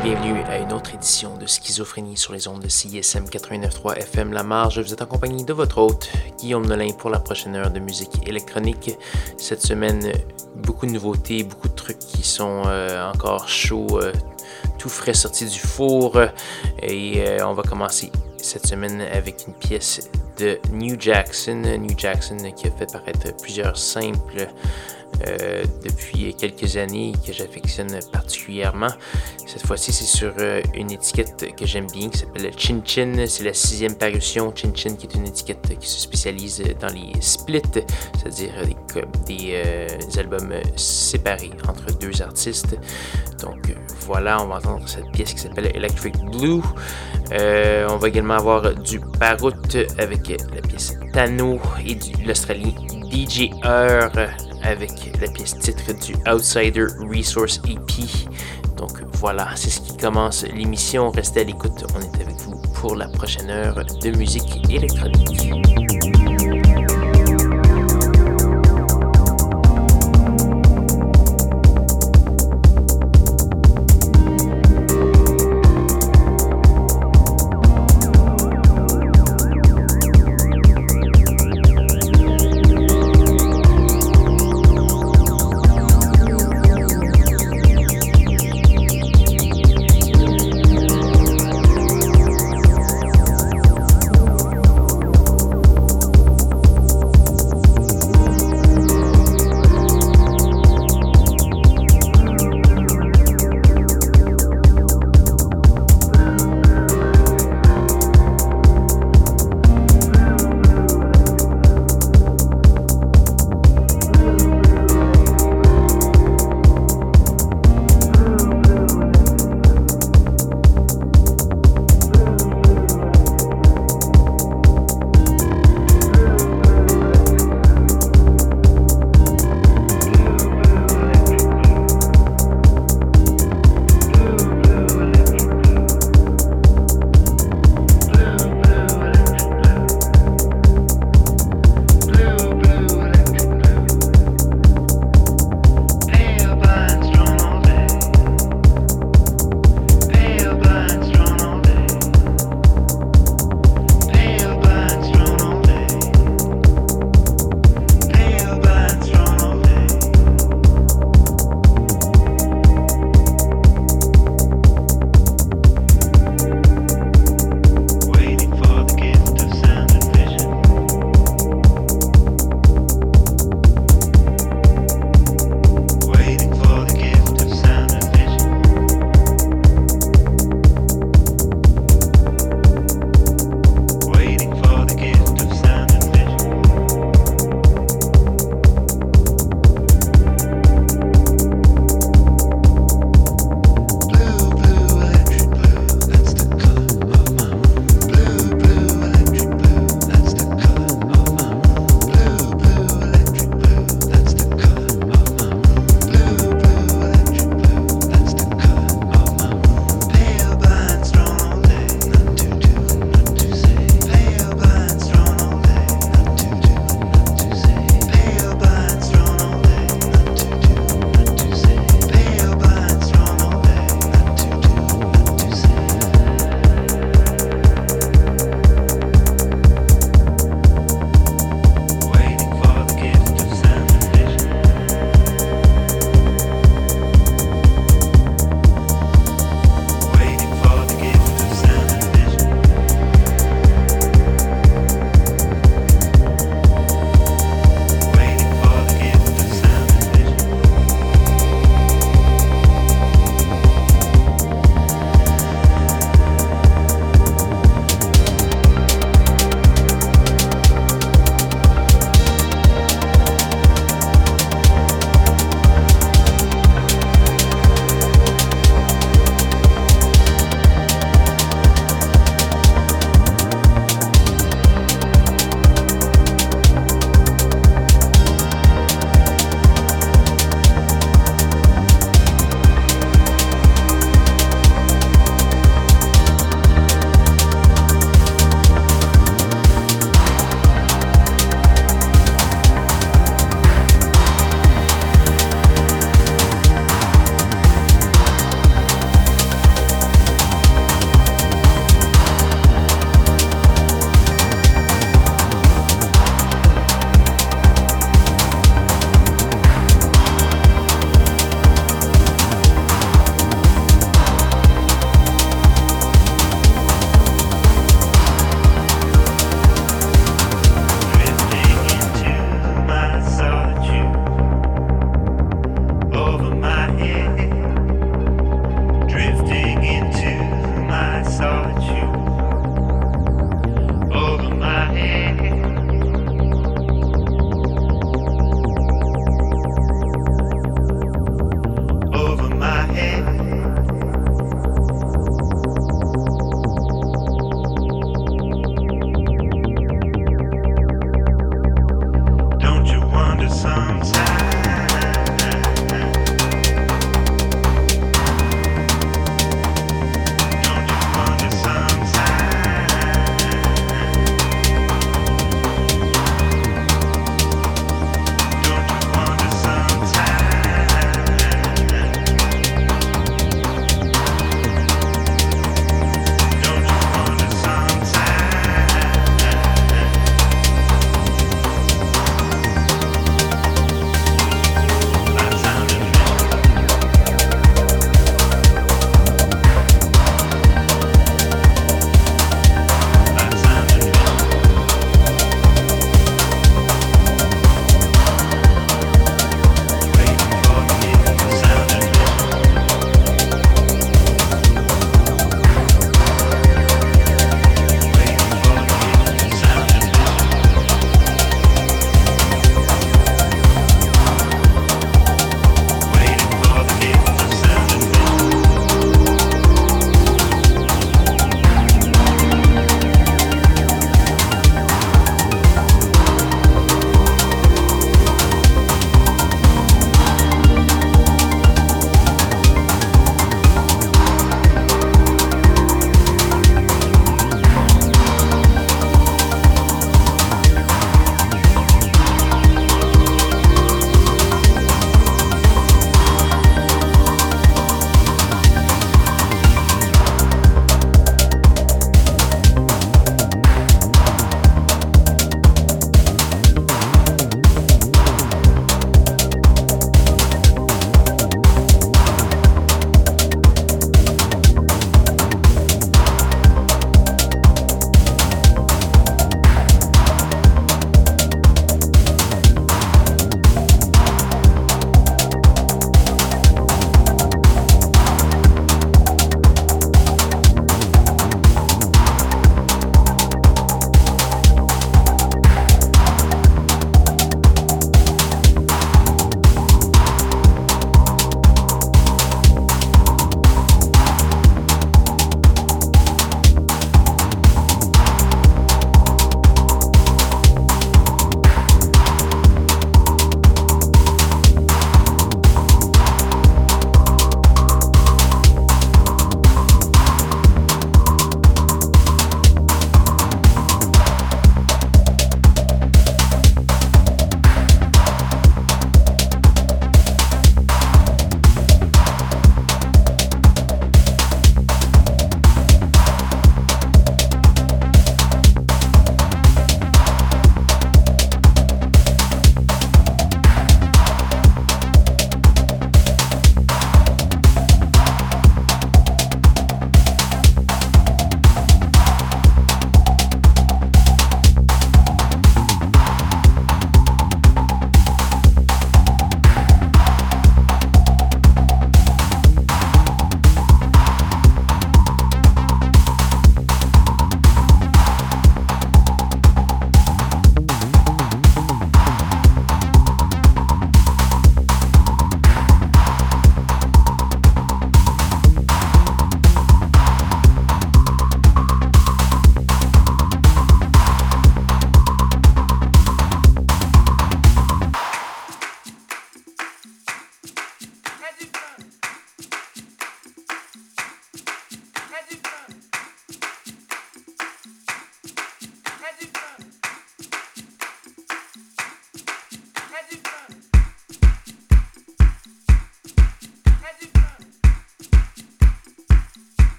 Bienvenue à une autre édition de Schizophrénie sur les ondes de CISM 89.3 FM La Marge. Vous êtes en compagnie de votre hôte, Guillaume Nolin, pour la prochaine heure de musique électronique. Cette semaine, beaucoup de nouveautés, beaucoup de trucs qui sont euh, encore chauds, euh, tout frais sortis du four. Et euh, on va commencer cette semaine avec une pièce de New Jackson. New Jackson qui a fait paraître plusieurs simples euh, depuis quelques années que j'affectionne particulièrement. Cette fois-ci, c'est sur euh, une étiquette que j'aime bien qui s'appelle Chin Chin. C'est la sixième parution. Chin Chin qui est une étiquette qui se spécialise dans les splits, c'est-à-dire des, euh, albums séparés entre deux artistes. Donc voilà, on va entendre cette pièce qui s'appelle Electric Blue. on va également avoir du Parrot avec la pièce Tano et de l'Australie DJ Earl avec la pièce titre du Outsider Resource EP. Donc voilà, c'est ce qui commence l'émission. Restez à l'écoute, on est avec vous pour la prochaine heure de musique électronique.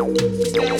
Thank you.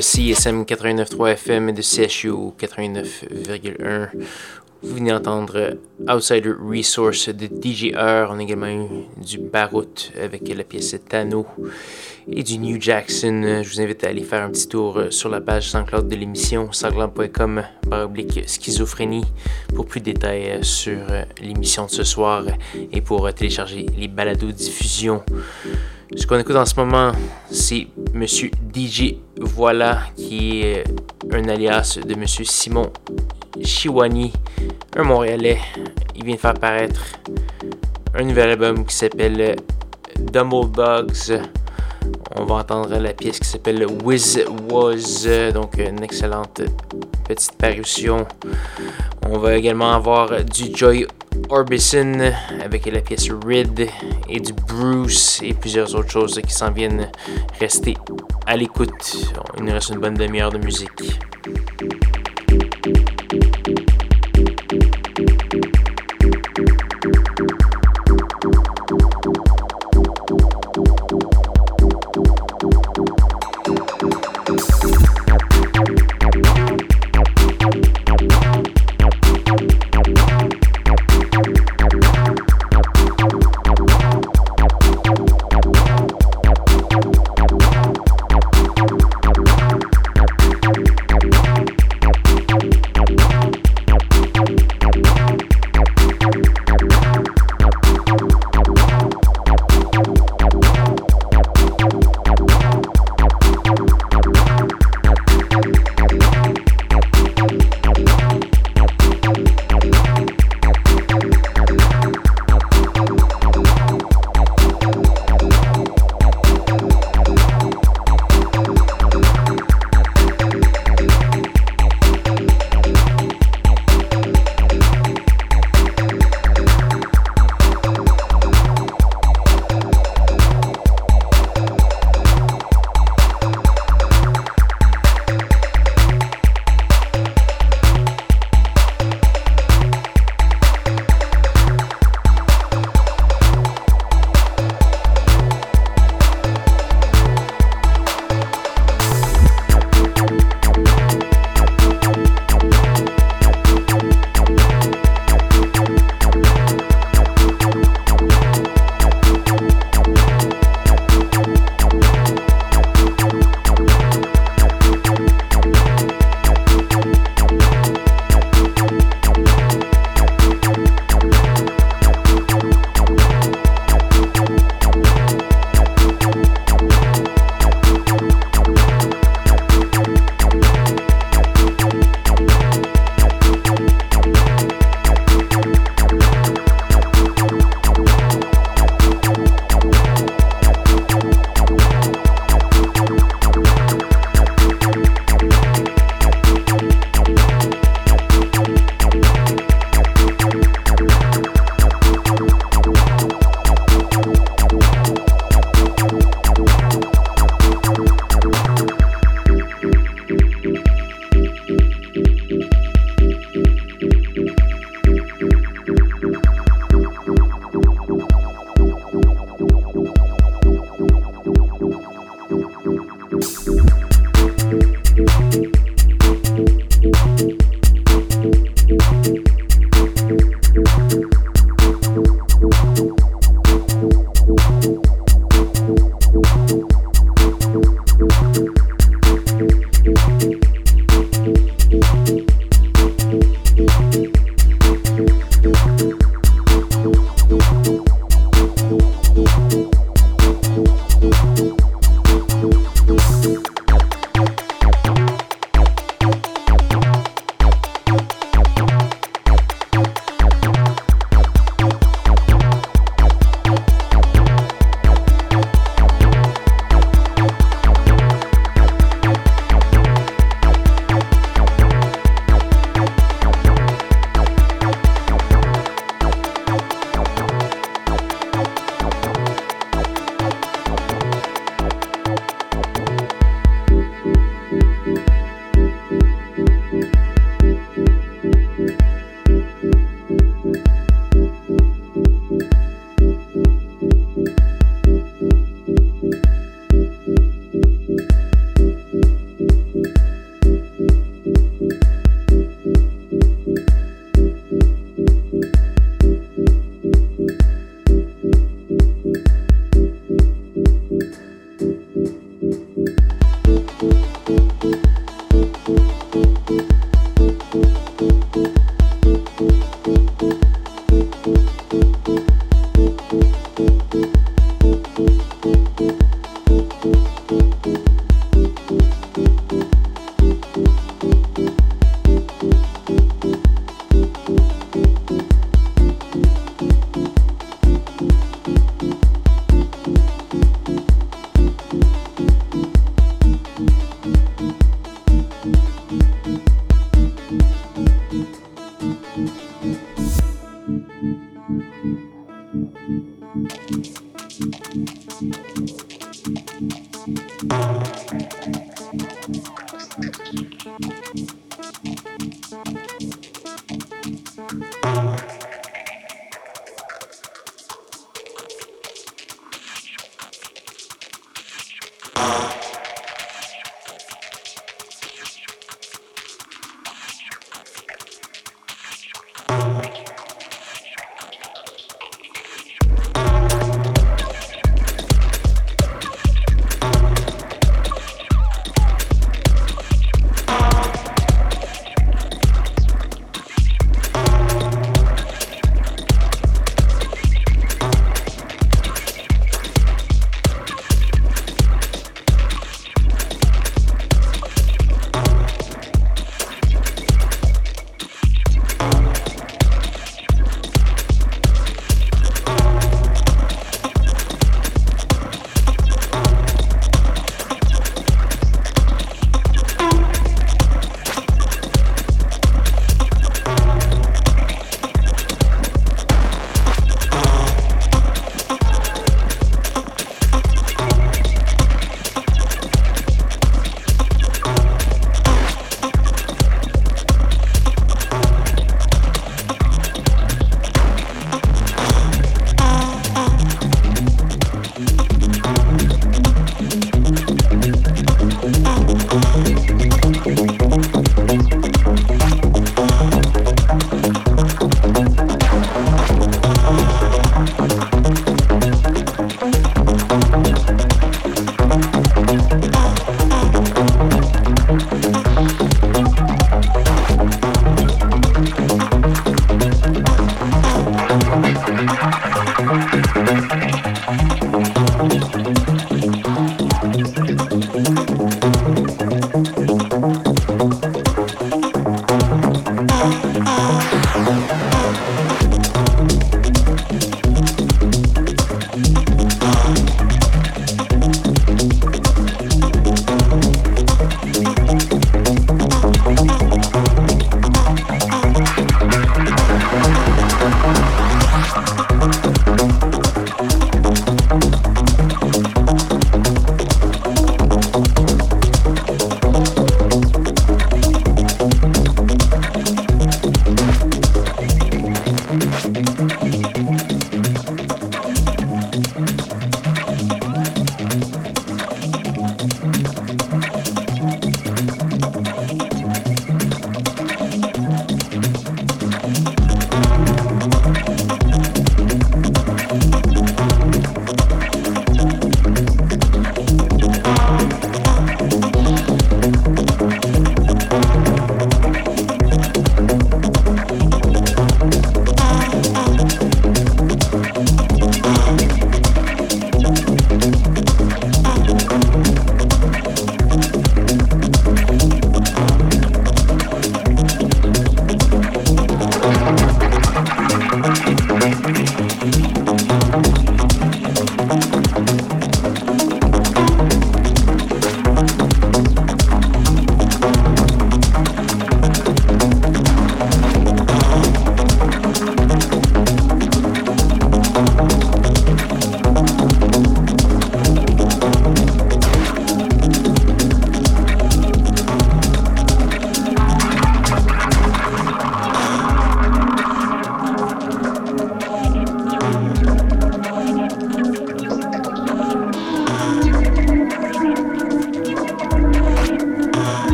CSM 89.3 FM et de CHU 89.1. Vous venez d'entendre Outsider Resource de DJR. On a également eu du Barout avec la pièce Tano et du New Jackson. Je vous invite à aller faire un petit tour sur la page SoundCloud de l'émission sanglant.com oblique schizophrénie pour plus de détails sur l'émission de ce soir et pour télécharger les balados diffusion. Ce qu'on écoute en ce moment, c'est Monsieur DJ Voilà, qui est un alias de Monsieur Simon Chiwani, un Montréalais. Il vient de faire paraître un nouvel album qui s'appelle Dumble Bugs. On va entendre la pièce qui s'appelle Wiz Was, donc une excellente petite parution. On va également avoir du Joy Orbison avec la pièce Rid et du Bruce et plusieurs autres choses qui s'en viennent rester à l'écoute. Il nous reste une bonne demi-heure de musique. Thank you.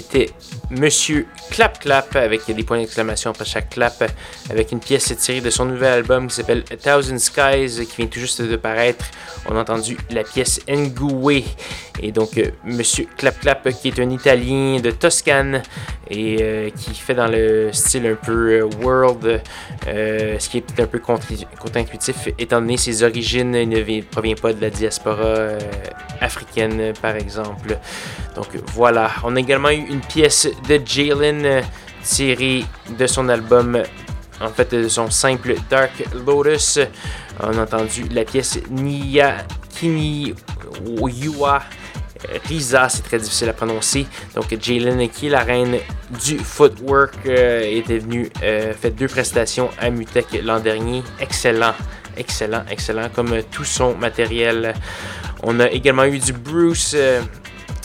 C'était Monsieur Clap Clap avec des points d'exclamation après chaque clap, avec une pièce tirée de son nouvel album qui s'appelle Thousand Skies qui vient tout juste de paraître. On a entendu la pièce Ngoué et donc euh, Monsieur Clap Clap qui est un Italien de Toscane et euh, qui fait dans le style un peu euh, world, ce qui est un peu contre-intuitif étant donné ses origines, il ne provient pas de la diaspora africaine par exemple. Donc voilà, on a également eu une pièce de Jalen tirée de son album, en fait de son simple Dark Lotus. On a entendu la pièce Nia Kini Yua Risa, c'est très difficile à prononcer. Donc Jalen, qui la reine du footwork, euh, était venue euh, faire deux prestations à Mutec l'an dernier. Excellent, excellent, excellent, comme tout son matériel. On a également eu du Bruce. Euh,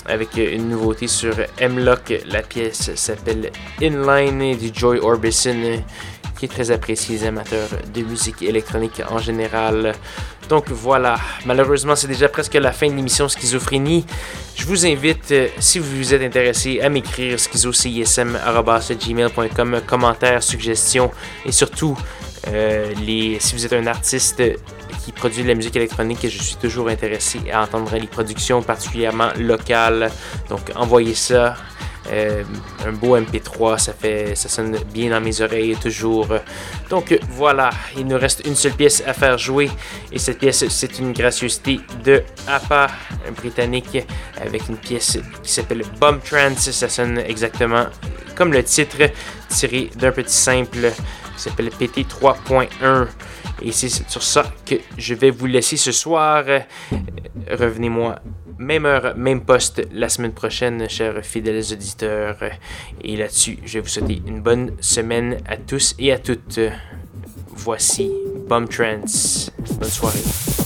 avec une nouveauté sur M-Lock. La pièce s'appelle Inline du Joy Orbison, qui est très apprécié des amateurs de musique électronique en général. Donc voilà, malheureusement c'est déjà presque la fin de l'émission Schizophrénie. Je vous invite, euh, si vous vous êtes intéressé, à m'écrire schizocism.gmail.com, commentaires, suggestions et surtout, euh, les, si vous êtes un artiste qui produit de la musique électronique et je suis toujours intéressé à entendre les productions particulièrement locales. Donc envoyez ça. Euh, un beau MP3, ça fait, ça sonne bien dans mes oreilles toujours. Donc voilà, il nous reste une seule pièce à faire jouer et cette pièce c'est une gracieuseté de APA, un britannique, avec une pièce qui s'appelle Bomb Trance. Ça sonne exactement comme le titre, tiré d'un petit simple qui s'appelle PT 3.1. Et c'est sur ça que je vais vous laisser ce soir. Revenez-moi même heure, même poste la semaine prochaine, chers fidèles auditeurs. Et là-dessus, je vais vous souhaiter une bonne semaine à tous et à toutes. Voici Bomb Trance. Bonne soirée.